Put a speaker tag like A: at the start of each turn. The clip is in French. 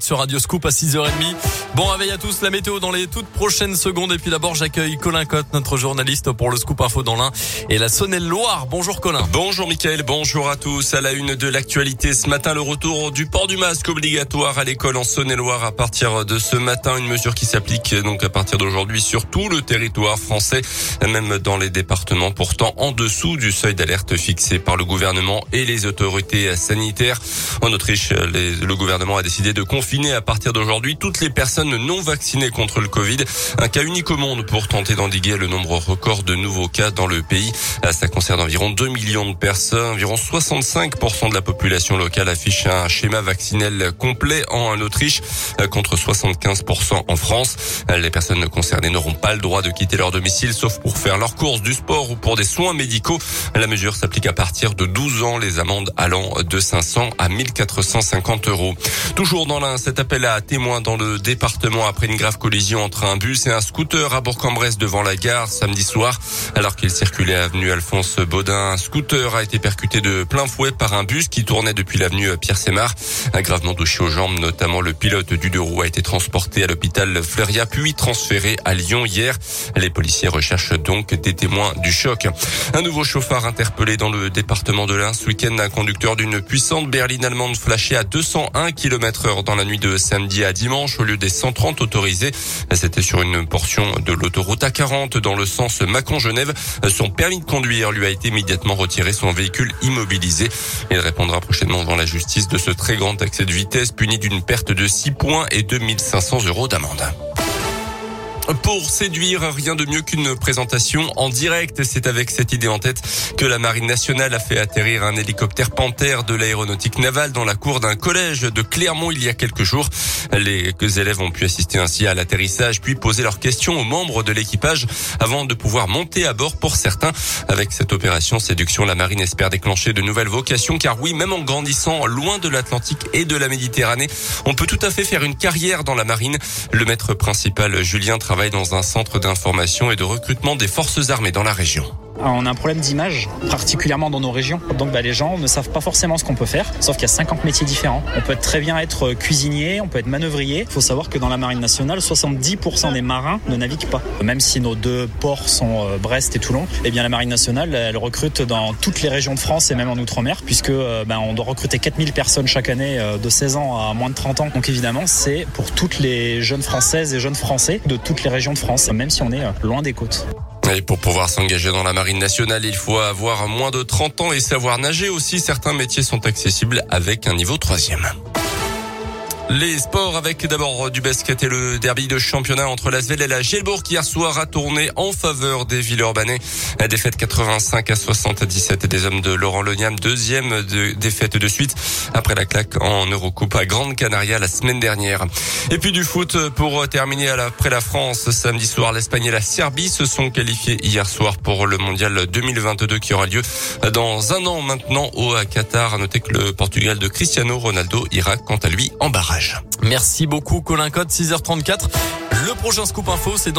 A: sur Radio Scoop à 6h30. Bon réveil à tous, la météo dans les toutes prochaines secondes. Et puis d'abord, j'accueille Colin Cotte, notre journaliste pour le Scoop Info dans l'Ain et la Saône-et-Loire. Bonjour Colin.
B: Bonjour Mickaël, bonjour à tous. À la une de l'actualité ce matin, le retour du port du masque obligatoire à l'école en Saône-et-Loire à partir de ce matin. Une mesure qui s'applique donc à partir d'aujourd'hui sur tout le territoire français, même dans les départements pourtant en dessous du seuil d'alerte fixé par le gouvernement et les autorités sanitaires. En Autriche, le gouvernement a décidé de confiner à partir d'aujourd'hui toutes les personnes non vaccinées contre le Covid. Un cas unique au monde pour tenter d'endiguer le nombre record de nouveaux cas dans le pays. Ça concerne environ 2 millions de personnes. Environ 65% de la population locale affiche un schéma vaccinel complet en Autriche contre 75% en France. Les personnes concernées n'auront pas le droit de quitter leur domicile sauf pour faire leurs courses, du sport ou pour des soins médicaux. La mesure s'applique à partir de 12 ans, les amendes allant de 500 à 1450 euros. Toujours dans cet appel à témoins dans le département après une grave collision entre un bus et un scooter à Bourg-en-Bresse devant la gare samedi soir. Alors qu'il circulait avenue Alphonse Baudin, un scooter a été percuté de plein fouet par un bus qui tournait depuis l'avenue Pierre Sémar. Gravement touché aux jambes, notamment le pilote du deux roues a été transporté à l'hôpital Fleuria puis transféré à Lyon hier. Les policiers recherchent donc des témoins du choc. Un nouveau chauffard interpellé dans le département de l'Ain ce week-end. Un conducteur d'une puissante berline allemande flashée à 201 km heure dans la nuit de samedi à dimanche au lieu des 130 autorisés. C'était sur une portion de l'autoroute A40 dans le sens Macon-Genève. Son permis de conduire lui a été immédiatement retiré, son véhicule immobilisé. Il répondra prochainement dans la justice de ce très grand accès de vitesse puni d'une perte de 6 points et 2500 euros d'amende. Pour séduire, rien de mieux qu'une présentation en direct. C'est avec cette idée en tête que la Marine nationale a fait atterrir un hélicoptère Panthère de l'aéronautique navale dans la cour d'un collège de Clermont il y a quelques jours. Les élèves ont pu assister ainsi à l'atterrissage puis poser leurs questions aux membres de l'équipage avant de pouvoir monter à bord pour certains. Avec cette opération séduction, la Marine espère déclencher de nouvelles vocations car oui, même en grandissant loin de l'Atlantique et de la Méditerranée, on peut tout à fait faire une carrière dans la Marine. Le maître principal, Julien, travaille dans un centre d'information et de recrutement des forces armées dans la région.
C: On a un problème d'image, particulièrement dans nos régions. Donc bah, les gens ne savent pas forcément ce qu'on peut faire, sauf qu'il y a 50 métiers différents. On peut très bien être cuisinier, on peut être manœuvrier. Il faut savoir que dans la marine nationale, 70% des marins ne naviguent pas. Même si nos deux ports sont euh, Brest et Toulon, eh bien la marine nationale, elle recrute dans toutes les régions de France et même en Outre-mer, puisque euh, bah, on doit recruter 4000 personnes chaque année euh, de 16 ans à moins de 30 ans. Donc évidemment, c'est pour toutes les jeunes françaises et jeunes français de toutes les régions de France, même si on est loin des côtes.
B: Et pour pouvoir s'engager dans la marine nationale, il faut avoir moins de 30 ans et savoir nager aussi. Certains métiers sont accessibles avec un niveau troisième. Les sports avec d'abord du basket et le derby de championnat entre l'Asvel et la Gelbourg hier soir a tourné en faveur des Villeurbanais. La défaite 85 à 77 des hommes de Laurent Loniam, deuxième de, défaite de suite après la claque en Eurocoupe à Grande Canaria la semaine dernière. Et puis du foot pour terminer après la France samedi soir, l'Espagne et la Serbie se sont qualifiés hier soir pour le mondial 2022 qui aura lieu dans un an maintenant au Qatar. À noter que le Portugal de Cristiano Ronaldo ira quant à lui en.
A: Merci beaucoup Colin Code, 6h34. Le prochain scoop info, c'est dans